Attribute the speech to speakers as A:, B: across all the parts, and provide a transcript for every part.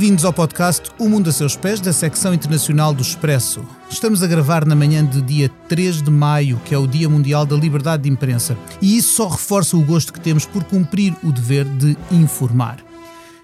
A: Bem-vindos ao podcast O Mundo a Seus Pés, da secção internacional do Expresso. Estamos a gravar na manhã de dia 3 de maio, que é o Dia Mundial da Liberdade de Imprensa, e isso só reforça o gosto que temos por cumprir o dever de informar.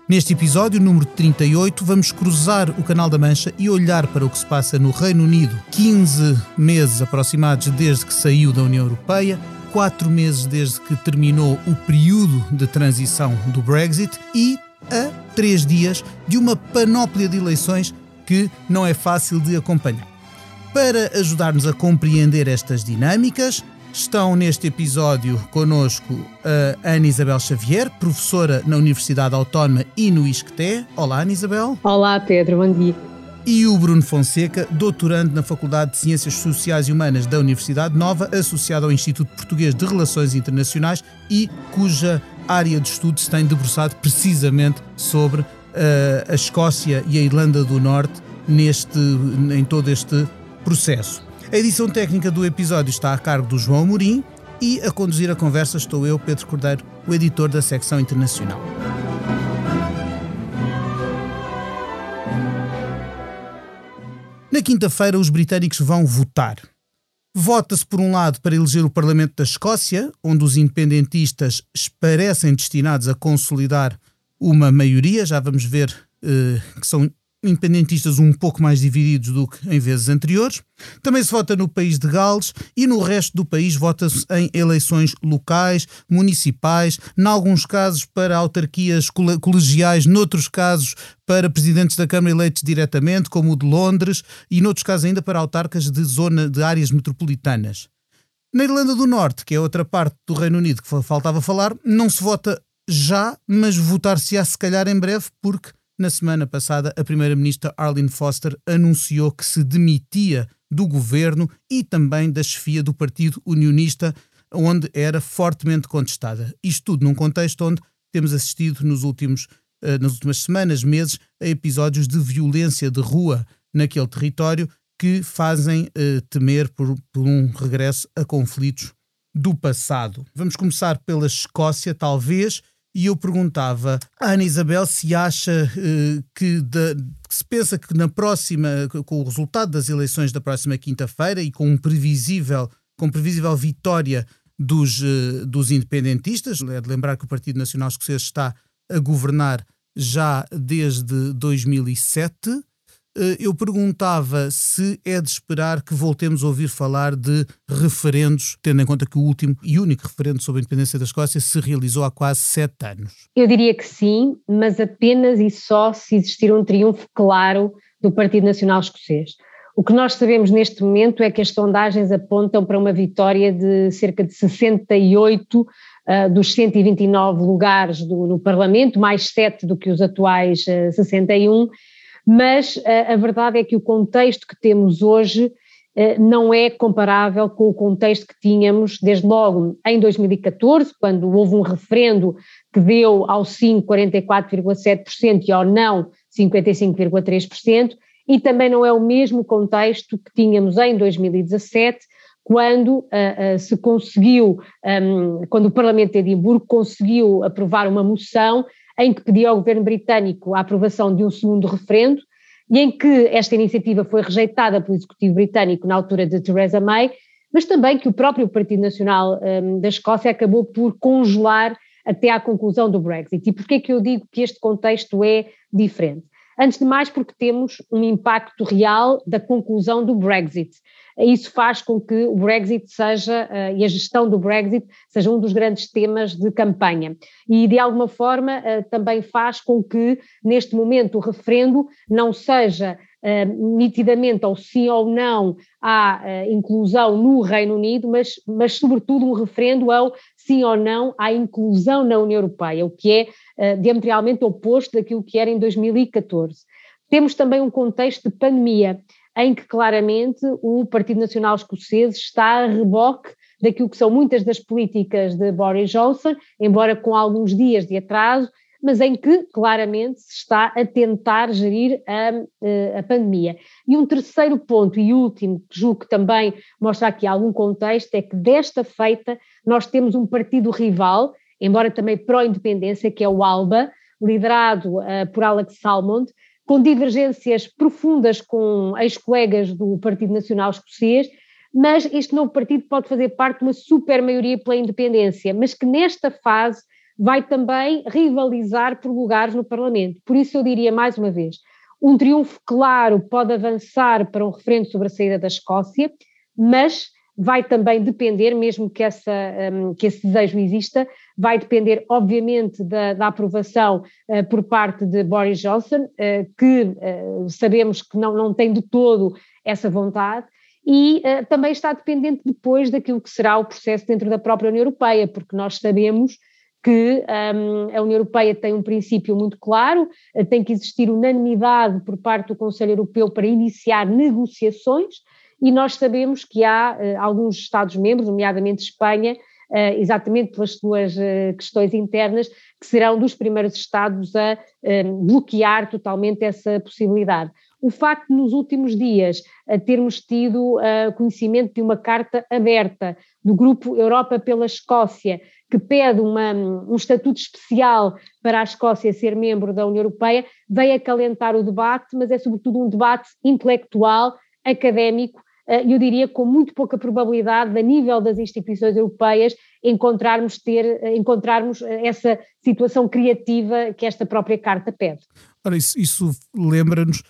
A: Neste episódio, número 38, vamos cruzar o Canal da Mancha e olhar para o que se passa no Reino Unido, 15 meses aproximados desde que saiu da União Europeia, quatro meses desde que terminou o período de transição do Brexit e a três dias de uma panóplia de eleições que não é fácil de acompanhar. Para ajudar-nos a compreender estas dinâmicas, estão neste episódio conosco a Ana Isabel Xavier, professora na Universidade Autónoma e no ISCTE. Olá, Ana Isabel.
B: Olá, Pedro, bom dia.
A: E o Bruno Fonseca, doutorando na Faculdade de Ciências Sociais e Humanas da Universidade Nova, associado ao Instituto Português de Relações Internacionais e cuja área de estudo se tem debruçado precisamente sobre uh, a Escócia e a Irlanda do Norte neste, em todo este processo. A edição técnica do episódio está a cargo do João Amorim e a conduzir a conversa estou eu, Pedro Cordeiro, o editor da secção internacional. Na quinta-feira, os britânicos vão votar. Vota-se, por um lado, para eleger o Parlamento da Escócia, onde os independentistas parecem destinados a consolidar uma maioria. Já vamos ver uh, que são independentistas um pouco mais divididos do que em vezes anteriores. Também se vota no país de Gales e no resto do país vota-se em eleições locais, municipais, em alguns casos para autarquias colegiais, noutros casos para presidentes da Câmara eleitos diretamente, como o de Londres, e noutros casos ainda para autarcas de zona de áreas metropolitanas. Na Irlanda do Norte, que é outra parte do Reino Unido que faltava falar, não se vota já, mas votar-se-á se calhar em breve, porque na semana passada, a primeira-ministra Arlene Foster anunciou que se demitia do governo e também da chefia do Partido Unionista, onde era fortemente contestada. Isto tudo num contexto onde temos assistido nos últimos, uh, nas últimas semanas, meses, a episódios de violência de rua naquele território que fazem uh, temer por, por um regresso a conflitos do passado. Vamos começar pela Escócia, talvez e eu perguntava à Ana Isabel se acha uh, que, de, que, se pensa que na próxima, com o resultado das eleições da próxima quinta-feira e com um previsível, com previsível vitória dos, uh, dos independentistas, é de lembrar que o Partido Nacional Escocês está a governar já desde 2007, eh, eu perguntava se é de esperar que voltemos a ouvir falar de referendos, tendo em conta que o último e único referendo sobre a independência da Escócia se realizou há quase sete anos.
B: Eu diria que sim, mas apenas e só se existir um triunfo claro do Partido Nacional Escocês. O que nós sabemos neste momento é que as sondagens apontam para uma vitória de cerca de 68 uh, eh, dos 129 lugares do, no Parlamento, mais 7 do que os atuais uh, 61 mas a, eh, a verdade é que o contexto que temos hoje eh, não é comparável com o contexto que tínhamos desde logo em 2014, quando houve um referendo que deu ao sim 44,7% e ao não 55,3%, e também não é o mesmo contexto que tínhamos em 2017, quando uh, uh, se conseguiu, um, quando o Parlamento de Edimburgo conseguiu aprovar uma moção em que pedia ao governo britânico a aprovação de um segundo referendo e em que esta iniciativa foi rejeitada pelo executivo britânico na altura de Theresa May, mas também que o próprio Partido Nacional um, da Escócia acabou por congelar até à conclusão do Brexit. E porquê que eu digo que este contexto é diferente? Antes de mais, porque temos um impacto real da conclusão do Brexit. Isso faz com que o Brexit seja, uh, e a gestão do Brexit, seja um dos grandes temas de campanha. E, de alguma forma, uh, também faz com que, neste momento, o referendo não seja Uh, nitidamente ou sim ou não à uh, inclusão no Reino Unido, mas, mas sobretudo um referendo ao sim ou não à inclusão na União Europeia, o que é uh, diametralmente oposto daquilo que era em 2014. Temos também um contexto de pandemia, em que claramente o Partido Nacional Escocês está a reboque daquilo que são muitas das políticas de Boris Johnson, embora com alguns dias de atraso, mas em que claramente se está a tentar gerir a, a pandemia. E um terceiro ponto e último, que julgo que também mostra aqui algum contexto, é que desta feita nós temos um partido rival, embora também pró-independência, que é o ALBA, liderado uh, por Alex Salmond, com divergências profundas com ex-colegas do Partido Nacional Escocês, mas este novo partido pode fazer parte de uma super maioria pela independência, mas que nesta fase vai também rivalizar por lugares no Parlamento. Por isso eu diria mais uma vez, um triunfo claro pode avançar para um referendo sobre a saída da Escócia, mas vai também depender, mesmo que, essa, um, que esse desejo exista, vai depender, obviamente, da, da aprovação uh, por parte de Boris Johnson, uh, que uh, sabemos que não, não tem de todo essa vontade, e também está dependente depois daquilo que será o processo dentro da própria União Europeia, porque nós sabemos que um, a União Europeia tem um princípio muito claro, tem que existir unanimidade por parte do Conselho Europeu para iniciar negociações, e nós sabemos que há uh, alguns Estados-membros, nomeadamente Espanha, uh, exatamente pelas suas uh, questões internas, que serão dos primeiros Estados a bloquear totalmente essa possibilidade. O facto de nos últimos dias termos tido conhecimento de uma carta aberta do Grupo Europa pela Escócia, que pede uma, um estatuto especial para a Escócia ser membro da União Europeia, veio acalentar o debate, mas é sobretudo um debate intelectual, académico, eu diria com muito pouca probabilidade, a nível das instituições europeias, encontrarmos, ter, eh, encontrarmos eh, essa situação criativa que esta própria carta pede.
A: Ora, isso, isso lembra-nos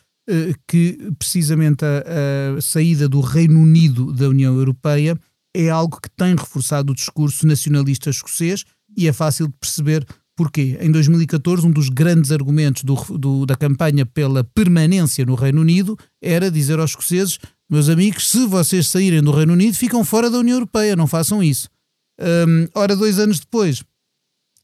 A: que precisamente a, a saída do Reino Unido da União Europeia é algo que tem reforçado o discurso nacionalista escocês e é fácil de perceber porquê. Em 2014, um dos grandes argumentos do, do, da campanha pela permanência no Reino Unido era dizer aos escoceses meus amigos, se vocês saírem do Reino Unido, ficam fora da União Europeia, não façam isso. Um, ora, dois anos depois,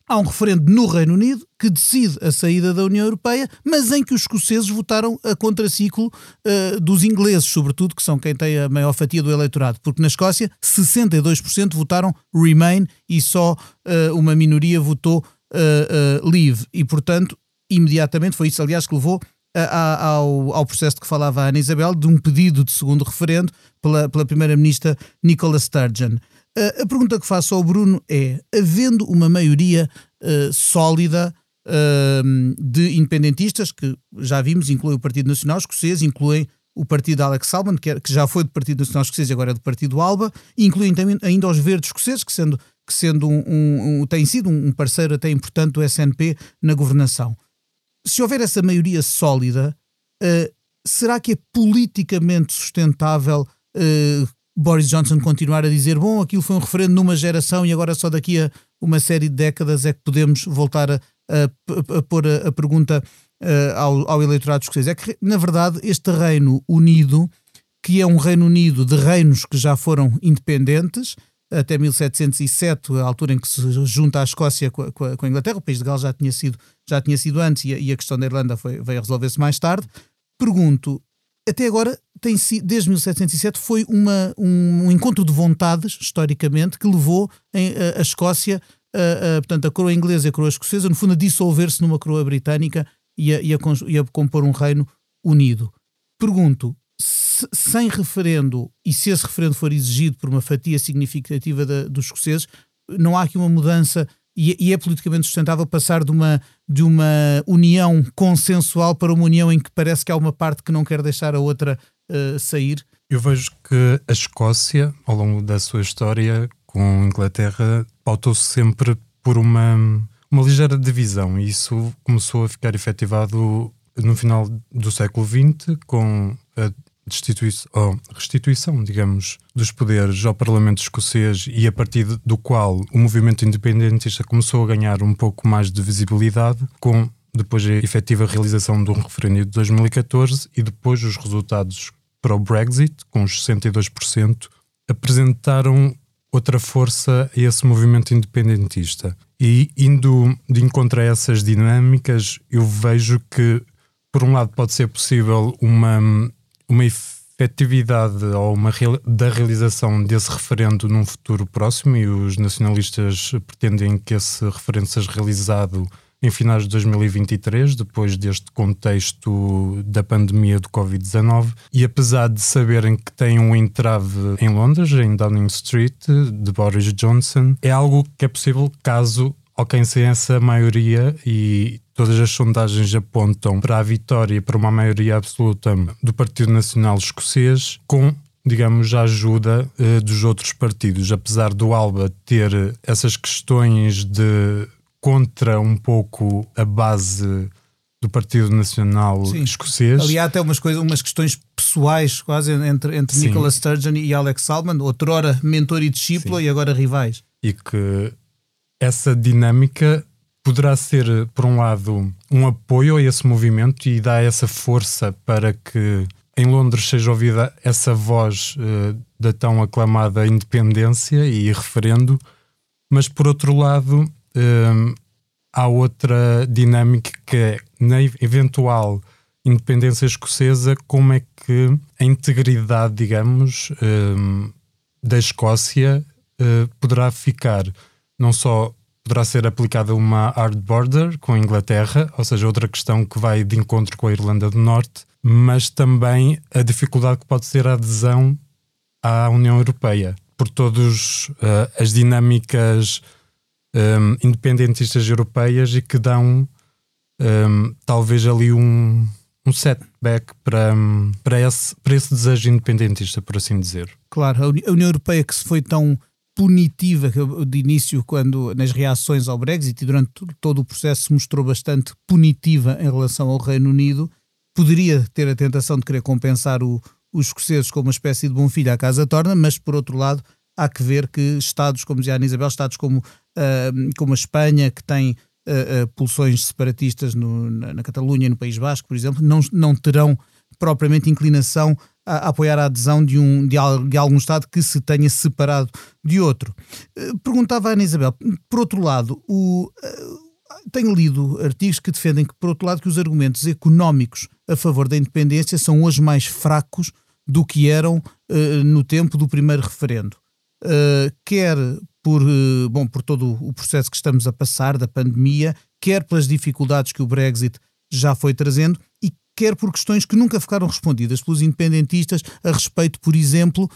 A: há um referendo no Reino Unido que decide a saída da União Europeia, mas em que os escoceses votaram a contraciclo uh, dos ingleses, sobretudo, que são quem tem a maior fatia do eleitorado, porque na Escócia 62% votaram Remain e só uh, uma minoria votou uh, Leave. E, portanto, imediatamente foi isso, aliás, que levou ao, ao processo de que falava a Ana Isabel, de um pedido de segundo referendo pela, pela Primeira-Ministra Nicola Sturgeon. A pergunta que faço ao Bruno é: havendo uma maioria uh, sólida uh, de independentistas, que já vimos, inclui o Partido Nacional Escocês, incluem o partido Alex Salmond, que, já foi do Partido Nacional Escocês e agora é do Partido Alba, incluem também ainda os verdes escoceses, que sendo, que sendo um, um, um tem sido um parceiro até importante do SNP na governação se houver essa maioria sólida, uh, será que é politicamente sustentável uh, Boris Johnson continuar a dizer: bom, aquilo foi um referendo numa geração e agora só daqui a uma série de décadas é que podemos voltar a, a, a pôr a, a pergunta uh, ao, ao eleitorado escocês? É que, na verdade, este Reino Unido, que é um Reino Unido de reinos que já foram independentes, até 1707, a altura em que se junta a Escócia com a, com a, Inglaterra, o país de Gales já tinha sido, já tinha sido antes e a, e a questão da Irlanda foi, veio a resolver-se mais tarde. Pergunto, até agora, tem desde 1707, foi uma, um, um, encontro de vontades, historicamente, que levou em, a, a, Escócia, a, a, portanto, a coroa inglesa e a coroa escocesa, no fundo, a dissolver-se numa coroa britânica e a, e, e a compor um reino unido. Pergunto, sem referendo, e se esse referendo for exigido por uma fatia significativa da, dos escoceses, não há aqui uma mudança e, e, é politicamente sustentável passar de uma, de uma união consensual para uma união em que parece que há uma parte que não quer deixar a outra uh, sair?
C: Eu vejo que a Escócia, ao longo da sua história com a Inglaterra, pautou-se sempre por uma, uma ligeira divisão e isso começou a ficar efetivado no final do século XX com a destituição, restituição, digamos, dos poderes ao Parlamento escocês e a partir do qual o movimento independentista começou a ganhar um pouco mais de visibilidade, com depois a efetiva realização de um referendo de 2014 e depois os resultados para o Brexit, com os 62%, apresentaram outra força a esse movimento independentista. E indo de encontro a essas dinâmicas, eu vejo que, por um lado, pode ser possível uma uma efetividade ou uma da realização desse referendo num futuro próximo e os nacionalistas pretendem que esse referendo seja realizado em finais de 2023, depois deste contexto da pandemia do Covid-19, e apesar de saberem que têm um entrave em Londres, em Downing Street, de Boris Johnson, é algo que é possível caso alcancem essa maioria e todas as sondagens apontam para a vitória, para uma maioria absoluta do Partido Nacional Escocês, com digamos, a ajuda uh, dos outros partidos. Apesar do Alba ter essas questões de contra um pouco a base do Partido Nacional Sim. Escocês.
A: Ali há até umas, coisas, umas questões pessoais quase entre, entre Nicola Sturgeon e Alex Salmond, outrora mentor e discípulo Sim. e agora rivais.
C: E que essa dinâmica poderá ser, por um lado, um apoio a esse movimento e dá essa força para que em Londres seja ouvida essa voz uh, da tão aclamada independência e referendo, mas por outro lado uh, há outra dinâmica que é na eventual independência escocesa, como é que a integridade, digamos, uh, da Escócia poderá ficar não só poderá ser aplicada uma hard border com a Inglaterra, ou seja, outra questão que vai de encontro com a Irlanda do Norte, mas também a dificuldade que pode ser a adesão à União Europeia, por todas uh, as dinâmicas um, ehm, independentistas europeias e que dão um, ehm, talvez ali um, um setback para, para, esse, para esse desejo independentista, por assim dizer.
A: Claro, a União Europeia que se foi tão punitiva de início quando nas reações ao Brexit e durante todo o processo se mostrou bastante punitiva em relação ao Reino Unido, poderia ter a tentação de querer compensar o, os escoceses como uma espécie de bom filho à casa torna, mas por outro lado há que ver que Estados, como dizia a Isabel, Estados como, uh, como a Espanha, que tem uh, uh, pulsões separatistas no, na, na Catalunha e no País Basco, por exemplo, não, não terão propriamente inclinação a, apoiar a adesão de, um, de, de, algum Estado que se tenha separado de outro. Perguntava a Ana Isabel, por outro lado, o, tenho lido artigos que defendem que, por outro lado, que os argumentos económicos a favor da independência são hoje mais fracos do que eram uh, no tempo do primeiro referendo. Uh, quer por, uh, bom, por todo o processo que estamos a passar da pandemia, quer pelas dificuldades que o Brexit já foi trazendo e quer por questões que nunca ficaram respondidas pelos independentistas a respeito, por exemplo,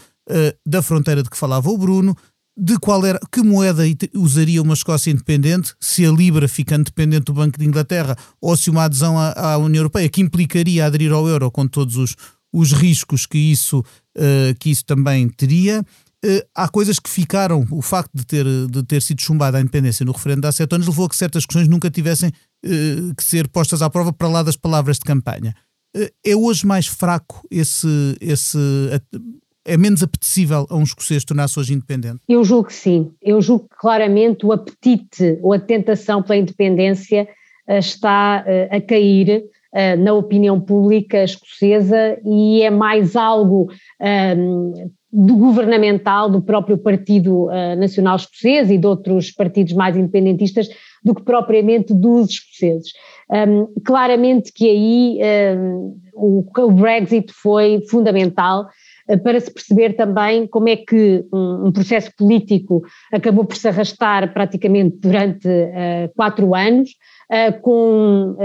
A: da fronteira de que falava o Bruno, de qual era, que moeda usaria uma Escócia independente, se a Libra ficando dependente do Banco de Inglaterra ou se uma adesão à, à União Europeia, que implicaria aderir ao euro com todos os, os riscos que isso, uh, que isso também teria. Uh, há coisas que ficaram, o facto de ter, de ter sido chumbada a independência no referendo há sete anos levou a que certas questões nunca tivessem uh, que ser postas à prova para lá das palavras de campanha. é hoje mais fraco esse, esse é menos apetecível a um escocês tornar-se hoje independente?
B: Eu julgo que sim. Eu julgo que claramente o apetite ou a tentação pela independência uh, está a cair na opinião pública escocesa e é mais algo um, do governamental, do próprio Partido Nacional Escocês e de outros partidos mais independentistas do que propriamente dos escoceses. Um, claramente que aí um, o, Brexit foi fundamental eh, para se perceber também como é que um, um processo político acabou por se arrastar praticamente durante uh, quatro anos, uh, com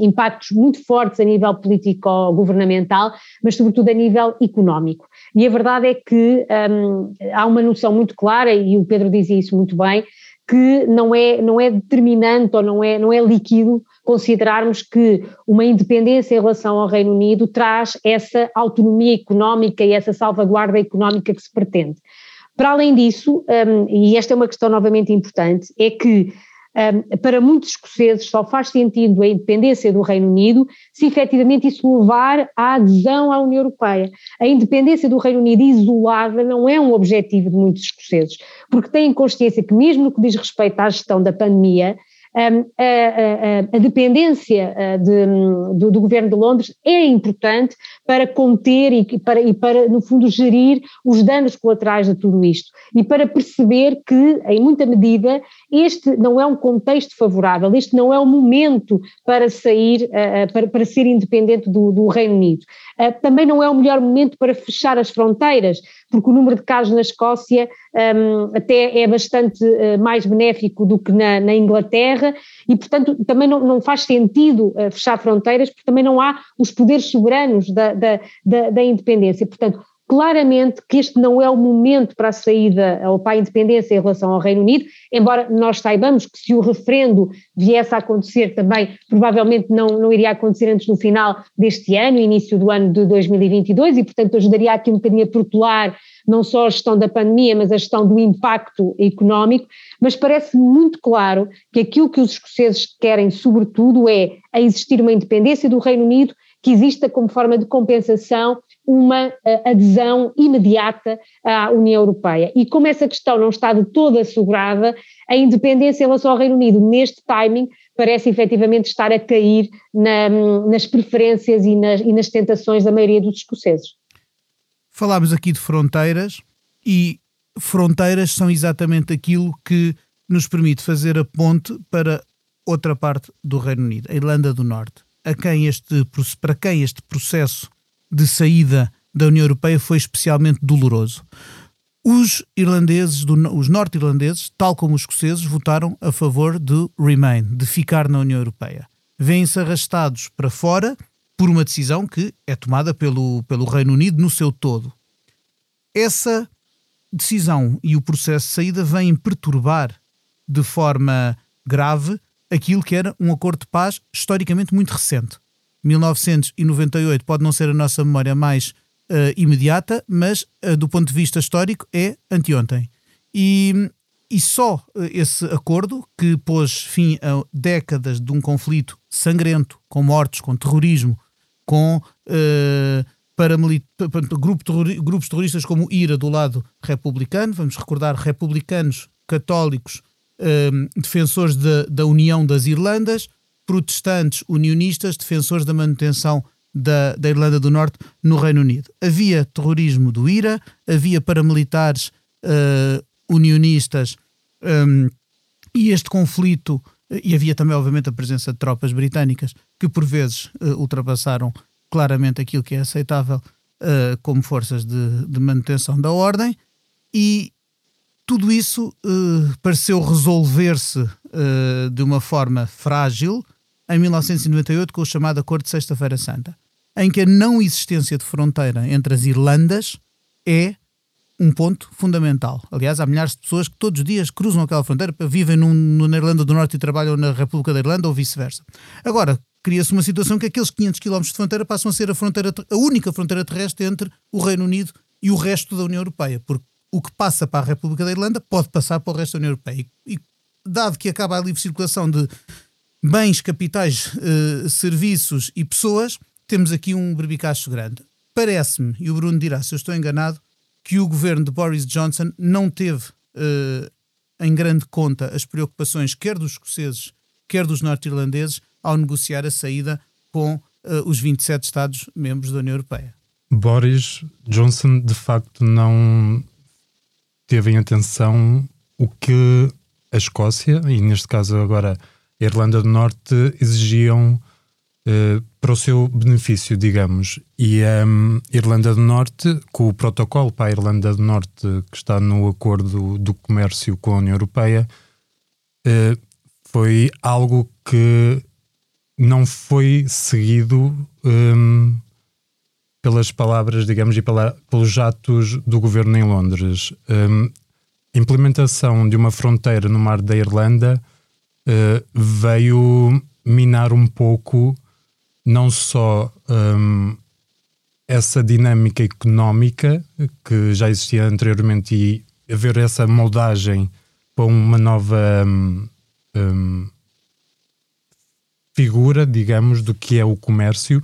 B: impactos muito fortes a nível político-governamental, mas sobretudo a nível económico. E a verdade é que um, há uma noção muito clara, e o Pedro dizia isso muito bem, que não é, não é determinante ou não é, não é líquido considerarmos que uma independência em relação ao Reino Unido traz essa autonomia económica e essa salvaguarda económica que se pretende. Para além disso, um, e esta é uma questão novamente importante, é que para muitos escoceses só faz sentido a independência do Reino Unido se efetivamente isso levar à adesão à União Europeia. A independência do Reino Unido isolada não é um objetivo de muitos escoceses, porque têm consciência que, mesmo no que diz respeito à gestão da pandemia, a, a, a, dependência de, do, do, governo de Londres é importante para conter e para, e para, no fundo, gerir os danos colaterais de tudo isto e para perceber que, em muita medida, este não é um contexto favorável, este não é o momento para sair, para, para ser independente do, do Reino Unido. Também não é o melhor momento para fechar as fronteiras, porque o número de casos na Escócia um, até é bastante uh, mais benéfico do que na, na Inglaterra e, portanto, também não, não faz sentido uh, fechar fronteiras porque também não há os poderes soberanos da, da, da, da independência. Portanto, claramente que este não é o momento para a saída ou para a independência em relação ao Reino Unido, embora nós saibamos que se o referendo viesse a acontecer também, provavelmente não, não iria acontecer antes do final deste ano, início do ano de 2022, e portanto ajudaria aqui um bocadinho a protelar não só a gestão da pandemia, mas a gestão do impacto económico, mas parece muito claro que aquilo que os escoceses querem, sobretudo, é a existir uma independência do Reino Unido, que exista como forma de compensação uma uh, adesão imediata à União Europeia. E como essa questão não está de toda assegurada, a independência em relação ao Reino Unido, neste timing, parece efetivamente estar a cair na, nas preferências e nas, e nas tentações da maioria dos escoceses.
A: Falámos aqui de fronteiras e fronteiras são exatamente aquilo que nos permite fazer a ponte para outra parte do Reino Unido, a Irlanda do Norte, a quem este, para quem este processo de saída da União Europeia foi especialmente doloroso. Os irlandeses, os norte-irlandeses, tal como os escoceses, votaram a favor do Remain, de ficar na União Europeia. Vêm-se arrastados para fora por uma decisão que é tomada pelo, pelo Reino Unido no seu todo. Essa decisão e o processo de saída vêm perturbar de forma grave aquilo que era um acordo de paz historicamente muito recente. 1998 pode não ser a nossa memória mais uh, imediata, mas uh, do ponto de vista histórico é anteontem. E, e só uh, esse acordo, que pôs fim a décadas de um conflito sangrento, com mortes, com terrorismo, com grupo terrori grupos terroristas como IRA do lado republicano, vamos recordar republicanos, católicos, defensores de, da União das Irlandas, protestantes unionistas, defensores da manutenção da, da, Irlanda do Norte no Reino Unido. Havia terrorismo do IRA, havia paramilitares uh, unionistas um, e este conflito, e havia também, obviamente, a presença de tropas britânicas que por vezes uh, ultrapassaram claramente aquilo que é aceitável uh, como forças de, de, manutenção da ordem, e tudo isso pareceu resolver-se de uma forma frágil em 1998 com o chamado Acordo de Sexta-feira Santa, em que a não existência de fronteira entre as Irlandas é um ponto fundamental. Aliás, há milhares de pessoas que todos os dias cruzam aquela fronteira, vivem num, na Irlanda do Norte e trabalham na República da Irlanda ou vice-versa. Agora, cria-se uma situação que aqueles 500 km de fronteira passam a ser a, fronteira, a única fronteira terrestre entre o Reino Unido e o resto da União Europeia, porque o que passa para a República da Irlanda pode passar para o resto da União Europeia. E, dado que acaba a livre circulação de bens, capitais, uh, serviços e pessoas, temos aqui um berbicacho grande. Parece-me, e o Bruno dirá se eu estou enganado, que o governo de Boris Johnson não teve uh, em grande conta as preocupações quer dos escoceses, quer dos norte-irlandeses ao negociar a saída com uh, os 27 Estados-membros da União Europeia.
C: Boris Johnson, de facto, não teve em atenção o que a Escócia, e neste caso agora a Irlanda do Norte exigiam uh, para o seu benefício, digamos. E a um, Irlanda do Norte, com o protocolo para a Irlanda do Norte que está no acordo do comércio com a União Europeia, uh, foi algo que não foi seguido um, pelas palavras, digamos, e pela, pelos atos do governo em Londres. Um, implementação de uma fronteira no mar da Irlanda uh, veio minar um pouco não só um, essa dinâmica económica que já existia anteriormente e haver essa moldagem para uma nova um, um, figura, digamos, do que é o comércio,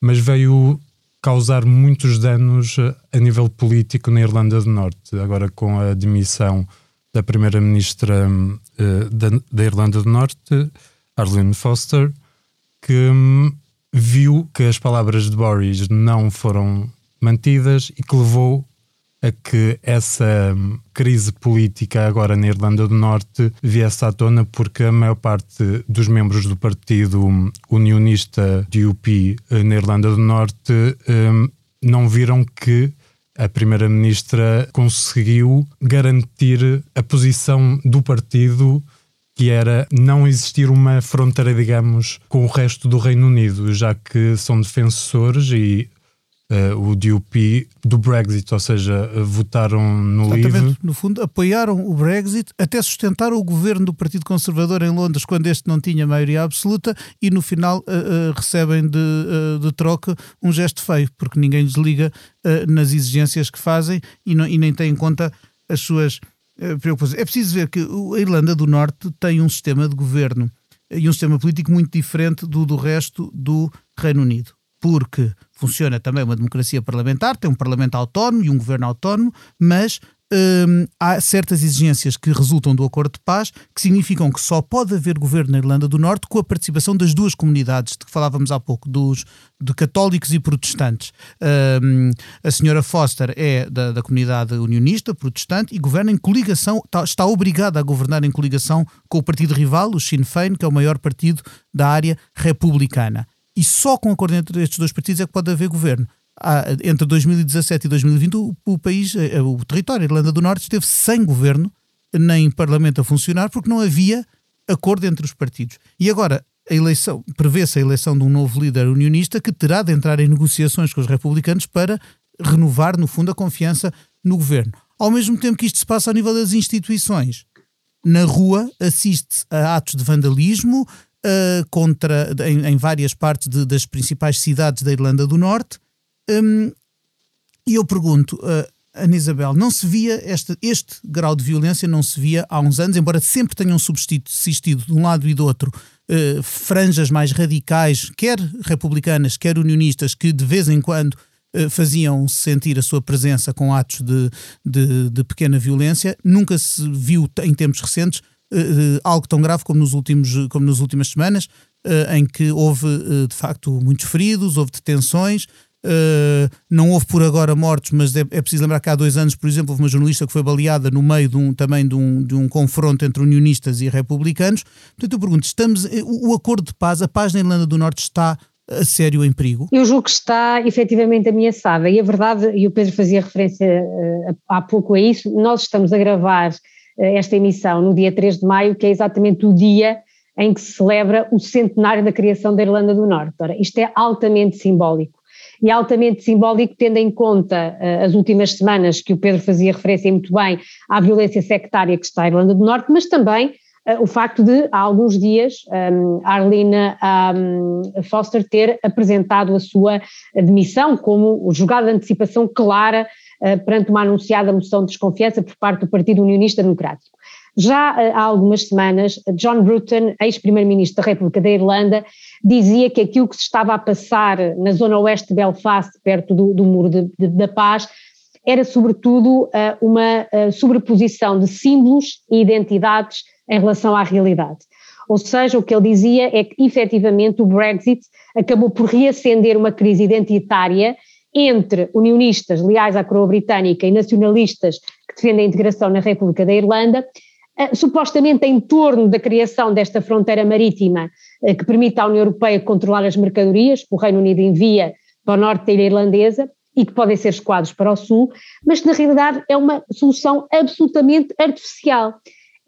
C: mas veio causar muitos danos a nível político na Irlanda do Norte, agora com a demissão da primeira-ministra uh, da, da, Irlanda do Norte, Arlene Foster, que um, viu que as palavras de Boris não foram mantidas e que levou a que essa um, crise política agora na Irlanda do Norte viesse à tona porque a maior parte dos membros do partido hum, unionista DUP eh, na Irlanda do Norte um, não viram que a Primeira-Ministra conseguiu garantir a posição do partido que era não existir uma fronteira, digamos, com o resto do Reino Unido, já que são defensores e uh, o DUP do Brexit, ou seja, votaram no Exatamente.
A: No fundo, apoiaram o Brexit, até sustentaram o governo do Partido Conservador em Londres quando este não tinha maioria absoluta e no final uh, uh, recebem de, de, troca um gesto feio, porque ninguém desliga nas exigências que fazem e, não, e nem tem em conta as suas preocupações. É preciso ver que a Irlanda do Norte tem um sistema de governo e um sistema político muito diferente do, do resto do Reino Unido porque funciona também uma democracia parlamentar, tem um parlamento autónomo e um governo autónomo, mas hum, há certas exigências que resultam do acordo de paz que significam que só pode haver governo na Irlanda do Norte com a participação das duas comunidades de que falávamos há pouco, dos de católicos e protestantes. Hum, a senhora Foster é da, da, comunidade unionista, protestante, e governa em coligação, está, está obrigada a governar em coligação com o partido rival, o Sinn Féin, que é o maior partido da área republicana e só com acordo entre estes dois partidos é que pode haver governo. Há, entre 2017 e 2020, o, o país, eh, o território, a Irlanda do Norte, esteve sem governo, nem parlamento a funcionar, porque não havia acordo entre os partidos. E agora, a eleição, prevê-se a eleição de um novo líder unionista que terá de entrar em negociações com os republicanos para renovar, no fundo, a confiança no governo. Ao mesmo tempo que isto se passa a nível das instituições, na rua assiste a atos de vandalismo, uh, contra, em, em, várias partes de, das principais cidades da Irlanda do Norte. Um, e eu pergunto, uh, Ana Isabel, não se via este, este grau de violência, não se via há uns anos, embora sempre tenham subsistido de um lado e do outro uh, franjas mais radicais, quer republicanas, quer unionistas, que de vez em quando faziam sentir a sua presença com atos de, de, de pequena violência. Nunca se viu, em tempos recentes, algo tão grave como, nos últimos, como nas últimas semanas, uh, em que houve de facto muitos feridos, houve detenções. não houve por agora mortos, mas é, é, preciso lembrar que há dois anos, por exemplo, houve uma jornalista que foi baleada no meio de um, também de um, de um confronto entre unionistas e republicanos. Portanto, eu pergunto: estamos, o, o acordo de paz, a paz na Irlanda do Norte está a sério em perigo?
B: Eu julgo que está efetivamente ameaçada e a verdade, e o Pedro fazia referência há pouco a isso, nós estamos a gravar eh, esta emissão no dia 3 de maio, que é exatamente o dia em que se celebra o centenário da criação da Irlanda do Norte. Ora, isto é altamente simbólico. E altamente simbólico, tendo em conta uh, as últimas semanas que o Pedro fazia referência muito bem à violência sectária que está na Irlanda do Norte, mas também uh, o facto de, há alguns dias, um, Arlene um, Foster ter apresentado a sua demissão como jogada de antecipação clara eh, perante uma anunciada moção de desconfiança por parte do Partido Unionista Democrático. Já eh, há algumas semanas, John Bruton, ex-primeiro-ministro da República da Irlanda, dizia que aquilo que se estava a passar na zona oeste de Belfast, perto do, do Muro de, de, da Paz, era sobretudo uh, uma sobreposição de símbolos e identidades em relação à realidade. Ou seja, o que ele dizia é que efetivamente o Brexit acabou por reacender uma crise identitária entre unionistas leais à coroa britânica e nacionalistas que defendem a integração na República da Irlanda, uh, supostamente em torno da criação desta fronteira marítima uh, que permite à União Europeia controlar as mercadorias que o Reino Unido envia para o norte da ilha irlandesa e que podem ser escoados para o sul, mas que na realidade é uma solução absolutamente artificial.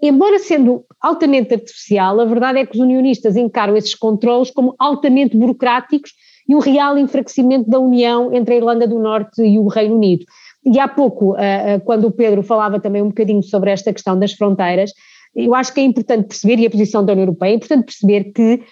B: Embora sendo altamente artificial, a verdade é que os unionistas encaram esses controles como altamente burocráticos e o real enfraquecimento da união entre a Irlanda do Norte e o Reino Unido. E há pouco, quando o Pedro falava também um bocadinho sobre esta questão das fronteiras, eu acho que é importante perceber, e a posição da União Europeia, é importante perceber que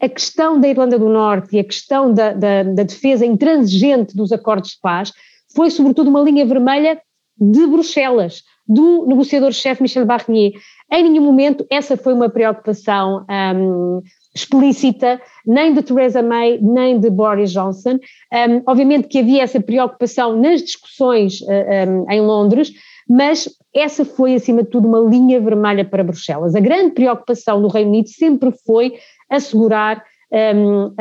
B: a questão da Irlanda do Norte e a questão da, da, da defesa intransigente dos acordos de paz foi sobretudo uma linha vermelha de Bruxelas, do negociador-chefe Michel Barnier. Em nenhum momento essa foi uma preocupação um, explícita, nem de Theresa May, nem de Boris Johnson. Um, obviamente que havia essa preocupação nas discussões uh, um, em Londres, mas essa foi, acima de tudo, uma linha vermelha para Bruxelas. A grande preocupação do Reino Unido sempre foi assegurar um,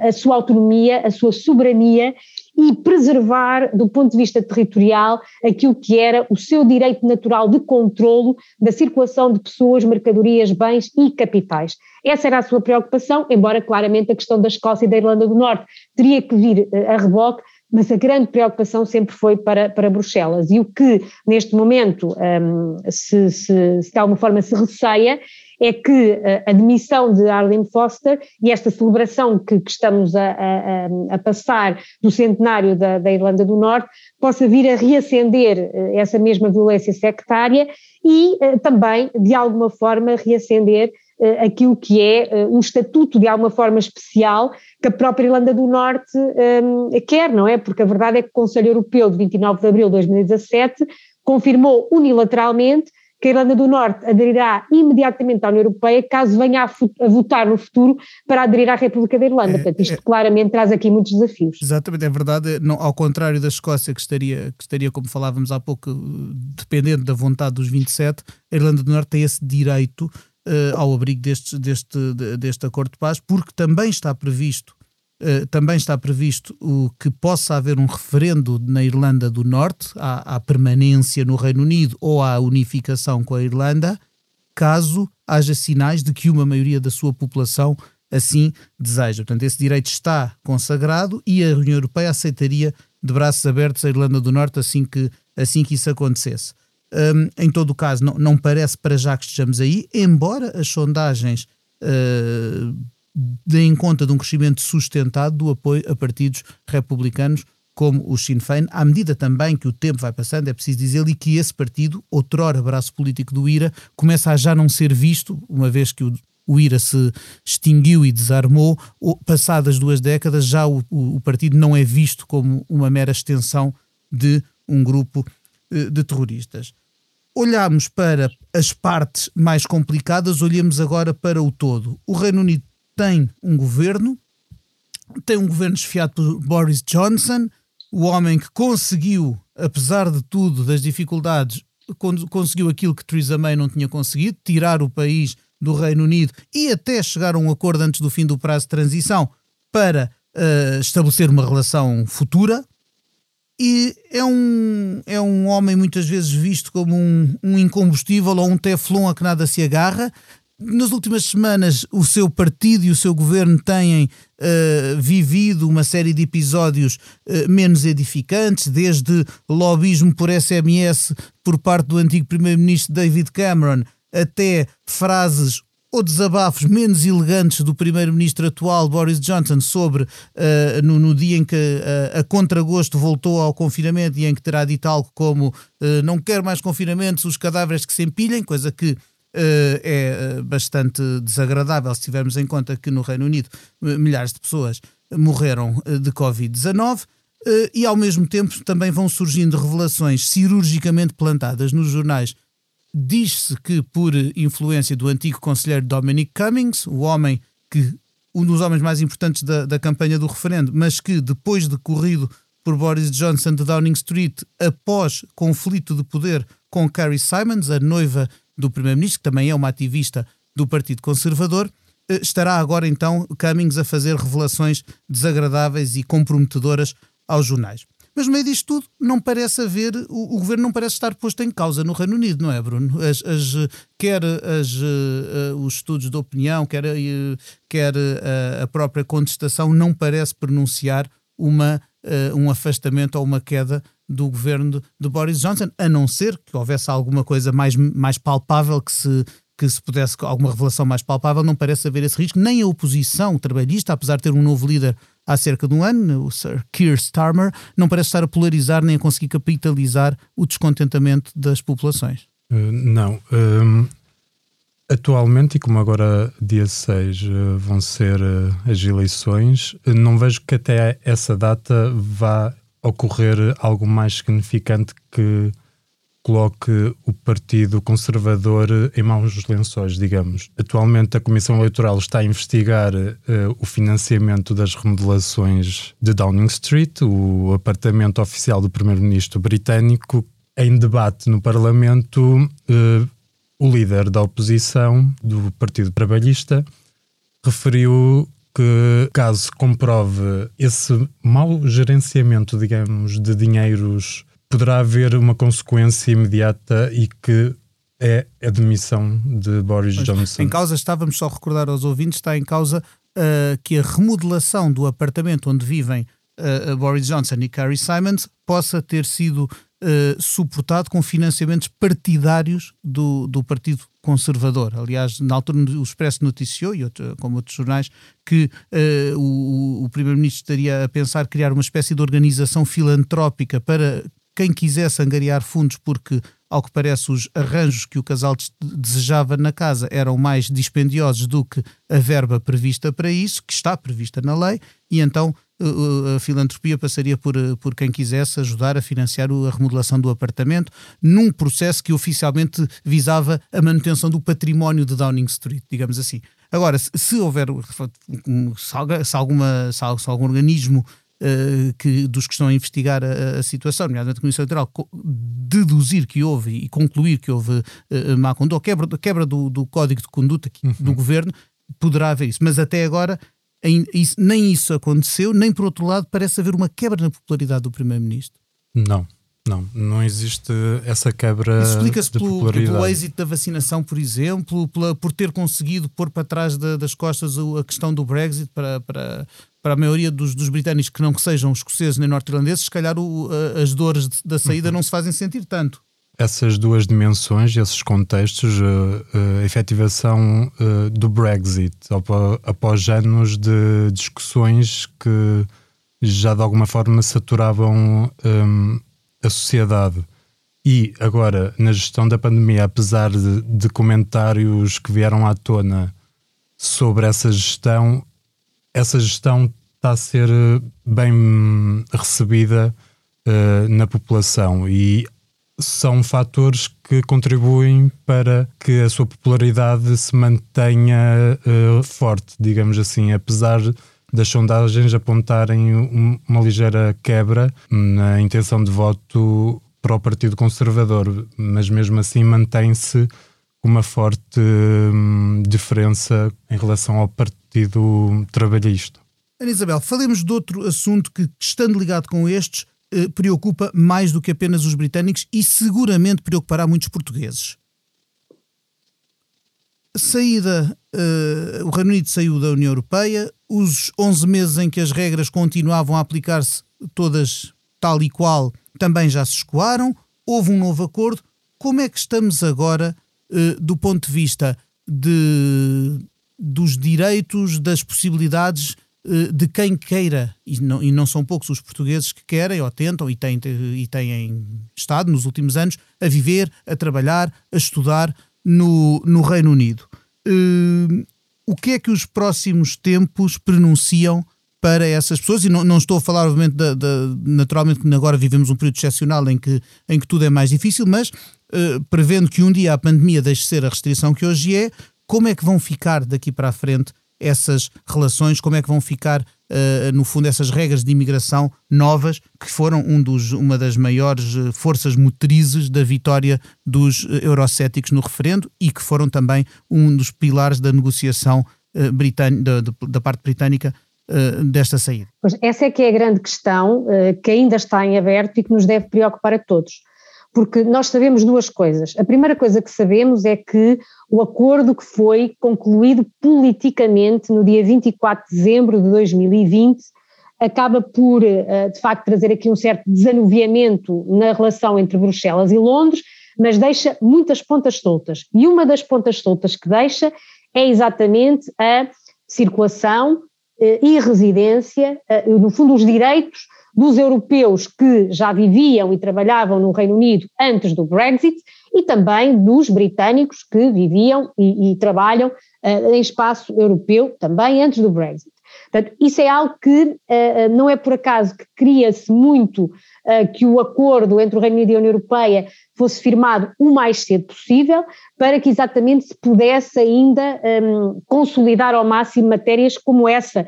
B: a sua autonomia, a sua soberania e preservar, do ponto de vista territorial, aquilo que era o seu direito natural de controlo da circulação de pessoas, mercadorias, bens e capitais. Essa era a sua preocupação, embora claramente a questão da Escócia e da Irlanda do Norte teria que vir eh, a reboque, mas a grande preocupação sempre foi para, para Bruxelas. E o que neste momento um, se, se, se de alguma forma se receia é que a demissão de Arlene Foster e esta celebração que, que estamos a, a, a, passar do centenário da, da, Irlanda do Norte possa vir a reacender essa mesma violência sectária e também, de alguma forma, reacender aquilo que é um estatuto de alguma forma especial que a própria Irlanda do Norte um, quer, não é? Porque a verdade é que o Conselho Europeu de 29 de abril de 2017 confirmou unilateralmente que a Irlanda do Norte aderirá imediatamente à União Europeia caso venha a, a votar no futuro para aderir à República da Irlanda. É, Portanto, isto é, claramente traz aqui muitos desafios.
A: Exatamente, é verdade. Não, ao contrário da Escócia, que estaria, que estaria, como falávamos há pouco, dependendo da vontade dos 27, a Irlanda do Norte tem esse direito uh, ao abrigo deste, deste, deste acordo de paz, porque também está previsto Uh, também está previsto o que possa haver um referendo na Irlanda do Norte à, à, permanência no Reino Unido ou à unificação com a Irlanda, caso haja sinais de que uma maioria da sua população assim deseja. Portanto, esse direito está consagrado e a União Europeia aceitaria de braços abertos a Irlanda do Norte assim que, assim que isso acontecesse. Um, em todo o caso, não, não parece para já que estejamos aí, embora as sondagens uh, deem conta de um crescimento sustentado do apoio a partidos republicanos como o Sinn Féin, à medida também que o tempo vai passando, é preciso dizer e que esse partido, outrora braço político do IRA, começa a já não ser visto, uma vez que o, o IRA se extinguiu e desarmou, passadas duas décadas, já o, o, partido não é visto como uma mera extensão de um grupo uh, de terroristas olhamos para as partes mais complicadas, olhemos agora para o todo. O Reino Unido tem um governo, tem um governo esfiado por Boris Johnson, o homem que conseguiu, apesar de tudo, das dificuldades, conseguiu aquilo que Theresa May não tinha conseguido, tirar o país do Reino Unido e até chegar a um acordo antes do fim do prazo de transição para uh, estabelecer uma relação futura e é um, é um homem muitas vezes visto como um, um incombustível ou um teflon a que nada se agarra. Nas últimas semanas, o seu partido e o seu governo têm uh, vivido uma série de episódios uh, menos edificantes, desde lobismo por SMS por parte do antigo primeiro-ministro David Cameron até frases ou desabafos menos elegantes do primeiro-ministro atual Boris Johnson sobre uh, no, no, dia em que uh, a contragosto voltou ao confinamento e em que terá dito algo como uh, não quero mais confinamentos, os cadáveres que se empilhem, coisa que é bastante desagradável se tivermos em conta que no Reino Unido milhares de pessoas morreram de Covid-19. e ao mesmo tempo também vão surgindo revelações cirurgicamente plantadas nos jornais Diz-se que, por influência do antigo conselheiro Dominic Cummings, o homem que um dos homens mais importantes da, da campanha do referendo, mas que depois de corrido por Boris Johnson de Downing Street após conflito de poder com Carrie Simons, a noiva do primeiro-ministro, que também é uma ativista do Partido Conservador, eh, estará agora então Cummings a fazer revelações desagradáveis e comprometedoras aos jornais. Mas no meio disto tudo, não parece haver, o, o, governo não parece estar posto em causa no Reino Unido, não é, Bruno? As, as quer as, uh, os estudos de opinião, quer, uh, quer a própria contestação, não parece pronunciar uma, um afastamento ou uma queda do governo de, Boris Johnson, a não ser que houvesse alguma coisa mais, mais palpável que se que se pudesse alguma revelação mais palpável, não parece haver esse risco, nem a oposição trabalhista, apesar de ter um novo líder há cerca de um ano, o Sir Keir Starmer, não parece estar a polarizar nem a conseguir capitalizar o descontentamento das populações.
C: Uh, não. Um, atualmente, e como agora dia 6 uh, eh, vão ser uh, as eleições, não vejo que até essa data vá ocorrer algo mais significante que coloque o Partido Conservador em maus lençóis, digamos. Atualmente, a Comissão Eleitoral está a investigar uh, o financiamento das remodelações de Downing Street, o apartamento oficial do Primeiro-Ministro britânico. Em debate no Parlamento, uh, o líder da oposição, do Partido Trabalhista, referiu que, caso comprove esse mau gerenciamento, digamos, de dinheiros poderá haver uma consequência imediata e que é a demissão de Boris pois, Johnson.
A: Em causa, estávamos só a recordar aos ouvintes, está em causa uh, que a remodelação do apartamento onde vivem uh, Boris Johnson e Carrie Simons possa ter sido uh, suportado com financiamentos partidários do, do Partido Conservador. Aliás, na altura o Expresso noticiou, e outro, como outros jornais, que uh, o, o Primeiro-Ministro estaria a pensar criar uma espécie de organização filantrópica para quem quisesse angariar fundos, porque, ao que parece, os arranjos que o casal desejava na casa eram mais dispendiosos do que a verba prevista para isso, que está prevista na lei, e então a filantropia passaria por, por quem quisesse ajudar a financiar a remodelação do apartamento, num processo que oficialmente visava a manutenção do património de Downing Street, digamos assim. Agora, se houver, se, alguma, se algum organismo que, dos que estão a investigar a, a situação, nomeadamente a Comissão Eleitoral, deduzir que houve e concluir que houve uh, má conduta, ou quebra, quebra do, do código de conduta uhum. do governo, poderá haver isso. Mas até agora isso, nem isso aconteceu, nem por outro lado parece haver uma quebra na popularidade do Primeiro-Ministro.
C: Não, não, não existe essa quebra.
A: Explica-se pelo, pelo, êxito da vacinação, por exemplo, pela, por ter conseguido pôr para trás da, das costas a questão do Brexit para, para, para a maioria dos, dos britânicos que não que sejam escoceses nem norte-irlandeses, se calhar o, as dores da saída uhum. não se fazem sentir tanto
C: essas duas dimensões, esses contextos, a, eh, eh, a efetivação uh, do Brexit após anos de discussões que já de alguma forma saturavam um, a sociedade. E agora, na gestão da pandemia, apesar de, de, comentários que vieram à tona sobre essa gestão, essa gestão está a ser bem recebida uh, na população. E são fatores que contribuem para que a sua popularidade se mantenha uh, forte, digamos assim, apesar das sondagens apontarem um, uma ligeira quebra na intenção de voto para o Partido Conservador, mas mesmo assim mantém-se uma forte hum, diferença em relação ao Partido Trabalhista.
A: Ana Isabel, falemos de outro assunto que, estando ligado com estes, eh, preocupa mais do que apenas os britânicos e seguramente preocupará muitos portugueses. Saída, uh, o Reino Unido saiu da União Europeia, os 11 meses em que as regras continuavam a aplicar-se todas tal e qual também já se escoaram, houve um novo acordo. Como é que estamos agora uh, do ponto de vista de, dos direitos, das possibilidades eh, de quem queira, e não, e não, são poucos os portugueses que querem ou tentam e têm, e têm estado nos últimos anos a viver, a trabalhar, a estudar no, no Reino Unido. Uh, o que é que os próximos tempos pronunciam para essas pessoas? E não, não estou a falar, obviamente, da, naturalmente que agora vivemos um período excepcional em que, em que tudo é mais difícil, mas uh, prevendo que um dia a pandemia deixe de ser a restrição que hoje é, como é que vão ficar daqui para a frente essas relações, como é que vão ficar, uh, no fundo, essas regras de imigração novas, que foram um dos, uma das maiores eh, forças motrizes da vitória dos uh, eurocéticos no referendo e que foram também um dos pilares da negociação uh, da, da, parte britânica desta saída.
B: Pois essa é que é a grande questão que ainda está em aberto e que nos deve preocupar a todos porque nós sabemos duas coisas. A primeira coisa que sabemos é que o acordo que foi concluído politicamente no dia 24 de dezembro de 2020 acaba por, eh, de facto, trazer aqui um certo desanuviamento na relação entre Bruxelas e Londres, mas deixa muitas pontas soltas. E uma das pontas soltas que deixa é exatamente a circulação eh, e residência, eh, no fundo, os direitos dos europeus que já viviam e trabalhavam no Reino Unido antes do Brexit e também dos britânicos que viviam e, e trabalham uh, em espaço europeu também antes do Brexit. Portanto, isso é algo que uh, não é por acaso que cria-se muito uh, que o acordo entre o Reino Unido e a União Europeia fosse firmado o mais cedo possível, para que exatamente se pudesse ainda um, consolidar ao máximo matérias como essa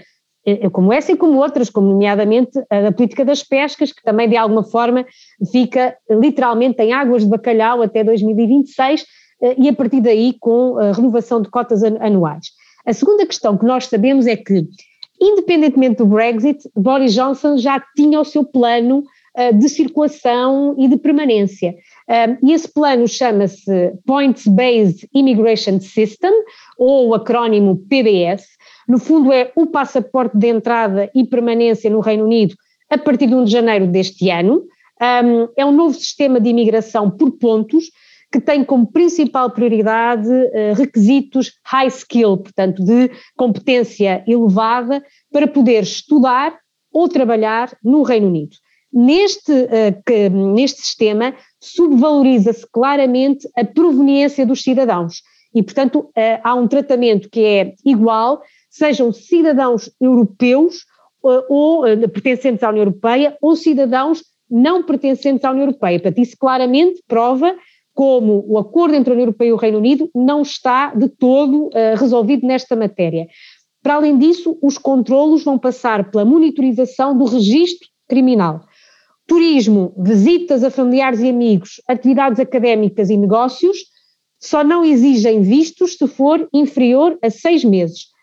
B: como essa e como outras, como nomeadamente a da política das pescas, que também de alguma forma fica literalmente em águas de bacalhau até 2026 eh, e a partir daí com a renovação de cotas anuais. A segunda questão que nós sabemos é que, independentemente do Brexit, Boris Johnson já tinha o seu plano eh, de circulação e de permanência. E esse plano chama-se Points Based Immigration System, ou o acrónimo PBS, no fundo, é o passaporte de entrada e permanência no Reino Unido a partir de 1 de janeiro deste ano. Um, é um novo sistema de imigração por pontos que tem como principal prioridade uh, requisitos high skill, portanto, de competência elevada para poder estudar ou trabalhar no Reino Unido. Neste, uh, que, neste sistema, subvaloriza-se claramente a proveniência dos cidadãos e, portanto, uh, há um tratamento que é igual, sejam cidadãos europeus ou pertencentes à União Europeia ou cidadãos não pertencentes à União Europeia. Portanto, isso claramente prova como o acordo entre a União Europeia e o Reino Unido não está de todo uh, resolvido nesta matéria. Para além disso, os controlos vão passar pela monitorização do registro criminal. Turismo, visitas a familiares e amigos, atividades académicas e negócios só não exigem vistos se for inferior a seis meses.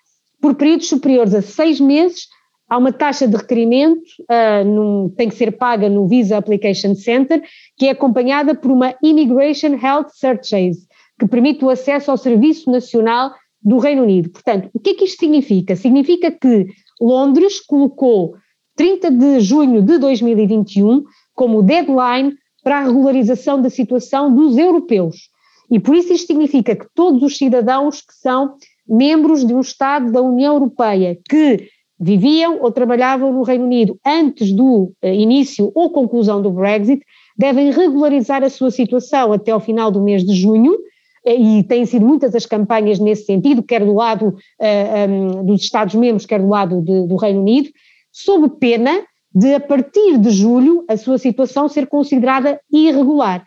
B: Por períodos superiores a seis meses, há uma taxa de requerimento, uh, num, tem que ser paga no Visa Application Center, que é acompanhada por uma Immigration Health Searches, que permite o acesso ao Serviço Nacional do Reino Unido. Portanto, o que é que isto significa? Significa que Londres colocou 30 de junho de 2021 como deadline para a regularização da situação dos europeus. E por isso isto significa que todos os cidadãos que são membros de um Estado da União Europeia que viviam ou trabalhavam no Reino Unido antes do eh, início ou conclusão do Brexit, devem regularizar a sua situação até ao final do mês de junho, eh, e têm sido muitas as campanhas nesse sentido, quer do lado uh, eh, um, dos Estados-membros, quer do lado de, do Reino Unido, sob pena de, a partir de julho, a sua situação ser considerada irregular.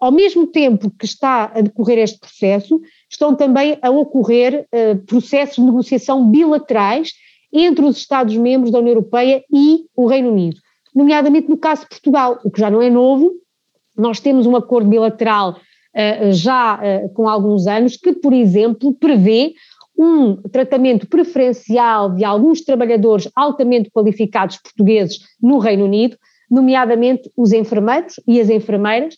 B: Ao mesmo tempo que está a decorrer este processo, estão também a ocorrer uh, processos de negociação bilaterais entre os Estados-membros da União Europeia e o Reino Unido, nomeadamente no caso de Portugal, o que já não é novo, nós temos um acordo bilateral uh, já uh, com alguns anos que, por exemplo, prevê um tratamento preferencial de alguns trabalhadores altamente qualificados portugueses no Reino Unido, nomeadamente os enfermeiros e as enfermeiras,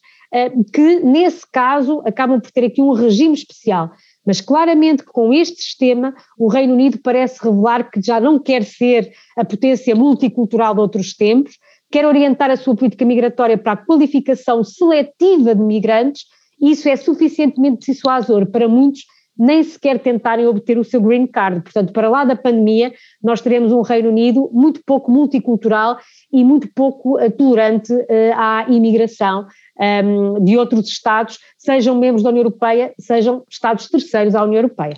B: que nesse caso acabam por ter aqui um regime especial. Mas claramente que com este sistema o Reino Unido parece revelar que já não quer ser a potência multicultural de outros tempos, quer orientar a sua política migratória para a qualificação seletiva de migrantes, e isso é suficientemente dissuasor para muitos nem sequer tentarem obter o seu green card. Portanto, para lá da pandemia, nós teremos um Reino Unido muito pouco multicultural e muito pouco uh, tolerante uh, à imigração ehm, de outros Estados, sejam membros da União Europeia, sejam Estados terceiros à União Europeia.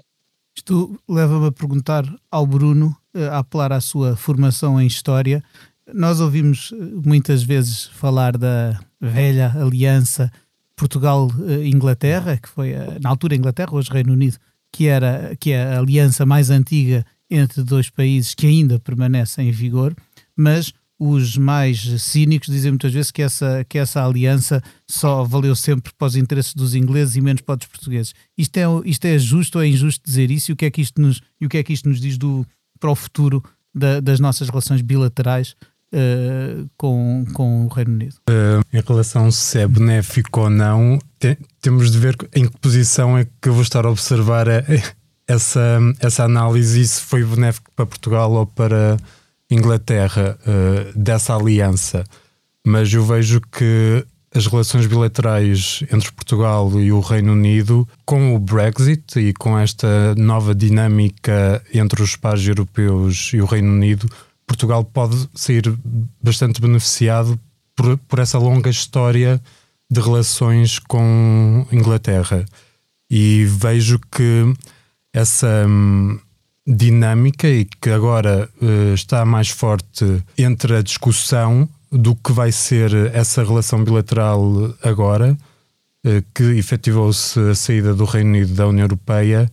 A: Isto leva-me a perguntar ao Bruno, uh, a apelar à sua formação em História. Nós ouvimos muitas vezes falar da velha aliança Portugal-Inglaterra, eh, que foi eh, na altura Inglaterra, hoje Reino Unido, que, era, que é a aliança mais antiga entre dois países que ainda permanece em vigor, mas os mais cínicos dizem muitas vezes que essa, que essa aliança só valeu sempre para os interesses dos ingleses e menos para os portugueses. Isto é, isto é justo ou é injusto dizer isso? E o que é que isto nos, e o que é que isto nos diz do, para o futuro da, das nossas relações bilaterais uh, com, com o Reino Unido.
C: Uh, em relação se é benéfico ou não, te, temos de ver em que posição é que eu vou estar a observar a, essa, essa análise e se foi benéfico para Portugal ou para Inglaterra uh, dessa aliança. Mas eu vejo que as relações bilaterais entre Portugal e o Reino Unido, com o Brexit e com esta nova dinâmica entre os pares europeus e o Reino Unido, Portugal pode sair bastante beneficiado por, por essa longa história de relações com Inglaterra. E vejo que essa hum, dinâmica e que agora uh, está mais forte entre a discussão do que vai ser essa relação bilateral agora, uh, que efetivou-se a saída do Reino Unido da União Europeia,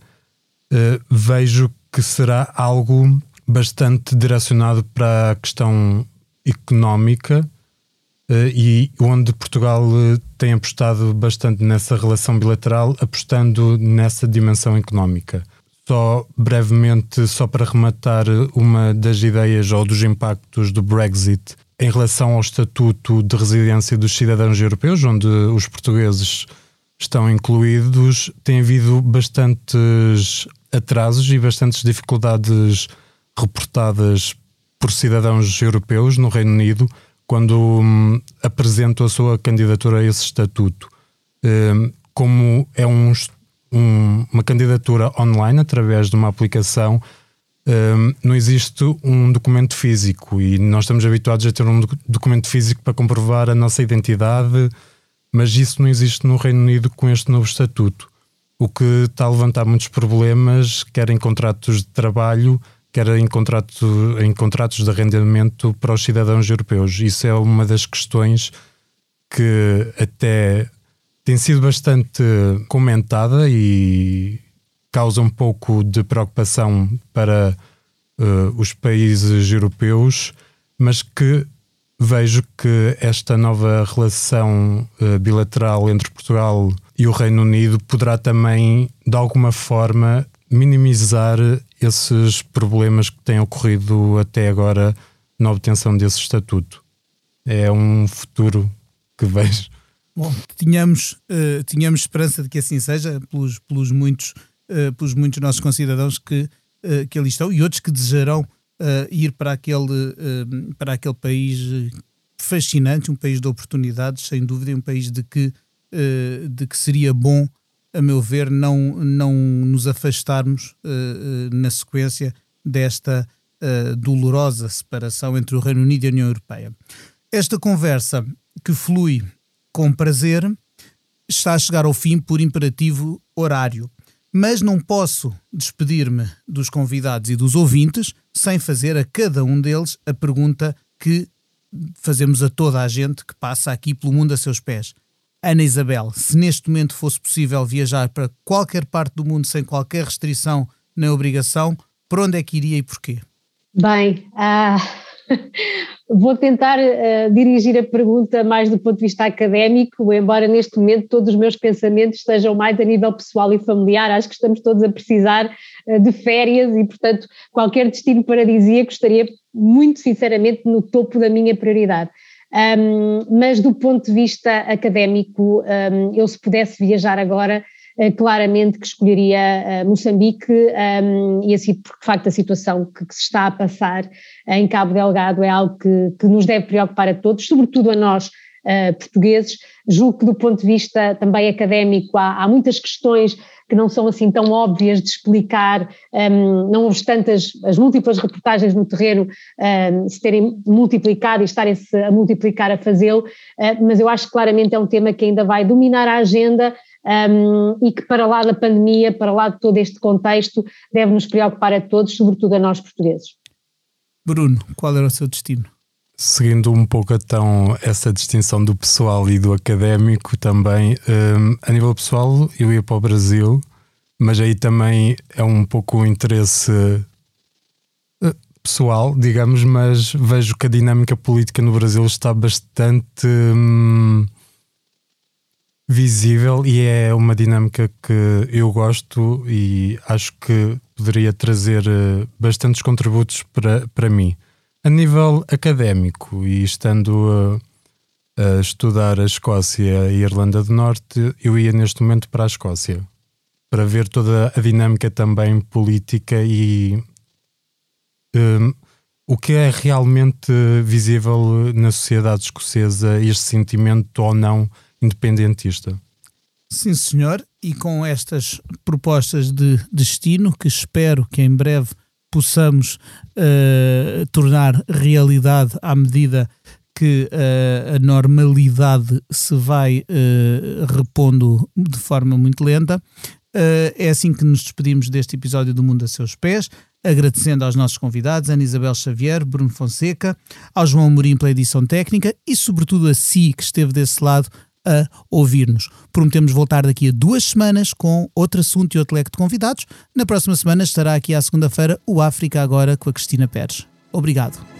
C: uh, vejo que será algo bastante direcionado para a questão económica eh, e onde Portugal eh, tem apostado bastante nessa relação bilateral, apostando nessa dimensão económica. Só brevemente, só para rematar uma das ideias ou dos impactos do Brexit em relação ao estatuto de residência dos cidadãos europeus, onde os portugueses estão incluídos, tem havido bastantes atrasos e bastantes dificuldades reportadas por cidadãos europeus no Reino Unido quando hum, apresentou a sua candidatura a esse estatuto. Hum, como é um, um, uma candidatura online através de uma aplicação, um, não existe um documento físico e nós estamos habituados a ter um documento físico para comprovar a nossa identidade, mas isso não existe no Reino Unido com este novo estatuto, o que está a levantar muitos problemas, quer em contratos de trabalho, quer em, contrato, em contratos de arrendamento para os cidadãos europeus. Isso é uma das questões que até tem sido bastante comentada e causa um pouco de preocupação para uh, os países europeus, mas que vejo que esta nova relação uh, bilateral entre Portugal e o Reino Unido poderá também, de alguma forma, minimizar esses problemas que têm ocorrido até agora na obtenção desse estatuto. É um futuro que vejo.
A: Bom, tínhamos, uh, tínhamos esperança de que assim seja, pelos, pelos muitos uh, pelos muitos nossos concidadãos que, uh, que ali estão e outros que desejarão ir para aquele, para aquele país fascinante, um país de oportunidades, sem dúvida, um país de que, de que seria bom, a meu ver, não, não nos afastarmos na sequência desta dolorosa separação entre o Reino Unido e a União Europeia. Esta conversa que flui com prazer está a chegar ao fim por imperativo horário mas não posso despedir-me dos convidados e dos ouvintes sem fazer a cada um deles a pergunta que fazemos a toda a gente que passa aqui pelo mundo a seus pés. Ana Isabel, se neste momento fosse possível viajar para qualquer parte do mundo sem qualquer restrição nem obrigação, para onde é que iria e porquê?
B: Bem, uh, Vou tentar uh, dirigir a pergunta mais do ponto de vista académico, embora neste momento todos os meus pensamentos estejam mais a nível pessoal e familiar. Acho que estamos todos a precisar uh, de férias e, portanto, qualquer destino paradisíaco estaria muito sinceramente no topo da minha prioridade. Um, mas do ponto de vista académico, um, eu se pudesse viajar agora, eh, claramente que escolheria eh, Moçambique um, e assim, porque de facto a situação que, que, se está a passar em Cabo Delgado é algo que, que nos deve preocupar a todos, sobretudo a nós uh, portugueses. Julgo que do ponto de vista também académico há, há muitas questões que não são assim tão óbvias de explicar, um, não obstante as, as, múltiplas reportagens no terreno um, se terem multiplicado e estarem-se a multiplicar a fazê-lo, uh, mas eu acho que claramente é um tema que ainda vai dominar a agenda um, e que para lá da pandemia, para lá de todo este contexto, deve nos preocupar a todos, sobretudo a nós portugueses.
A: Bruno, qual era o seu destino?
C: Seguindo um pouco então essa distinção do pessoal e do académico também, um, a nível pessoal eu ia para o Brasil, mas aí também é um pouco o interesse uh, pessoal, digamos, mas vejo que a dinâmica política no Brasil está bastante hum, visível e é uma dinâmica que eu gosto e acho que poderia trazer eh, bastantes contributos para, para mim. A nível académico e estando a, a estudar a Escócia e a Irlanda do Norte, eu ia neste momento para a Escócia para ver toda a dinâmica também política e um, o que é realmente visível na sociedade escocesa, este sentimento ou não independentista.
A: Sim, senhor, e com estas propostas de destino, que espero que em breve possamos uh, tornar realidade à medida que uh, a normalidade se vai uh, repondo de forma muito lenta. é assim que nos despedimos deste episódio do Mundo a Seus Pés, agradecendo aos nossos convidados, Ana Isabel Xavier, Bruno Fonseca, ao João Mourinho pela edição técnica e, sobretudo, a si que esteve desse lado a ouvir-nos. Prometemos voltar daqui a duas semanas com outro assunto e outro leque de convidados. Na próxima semana estará aqui à segunda-feira o África Agora com a Cristina Pérez. Obrigado.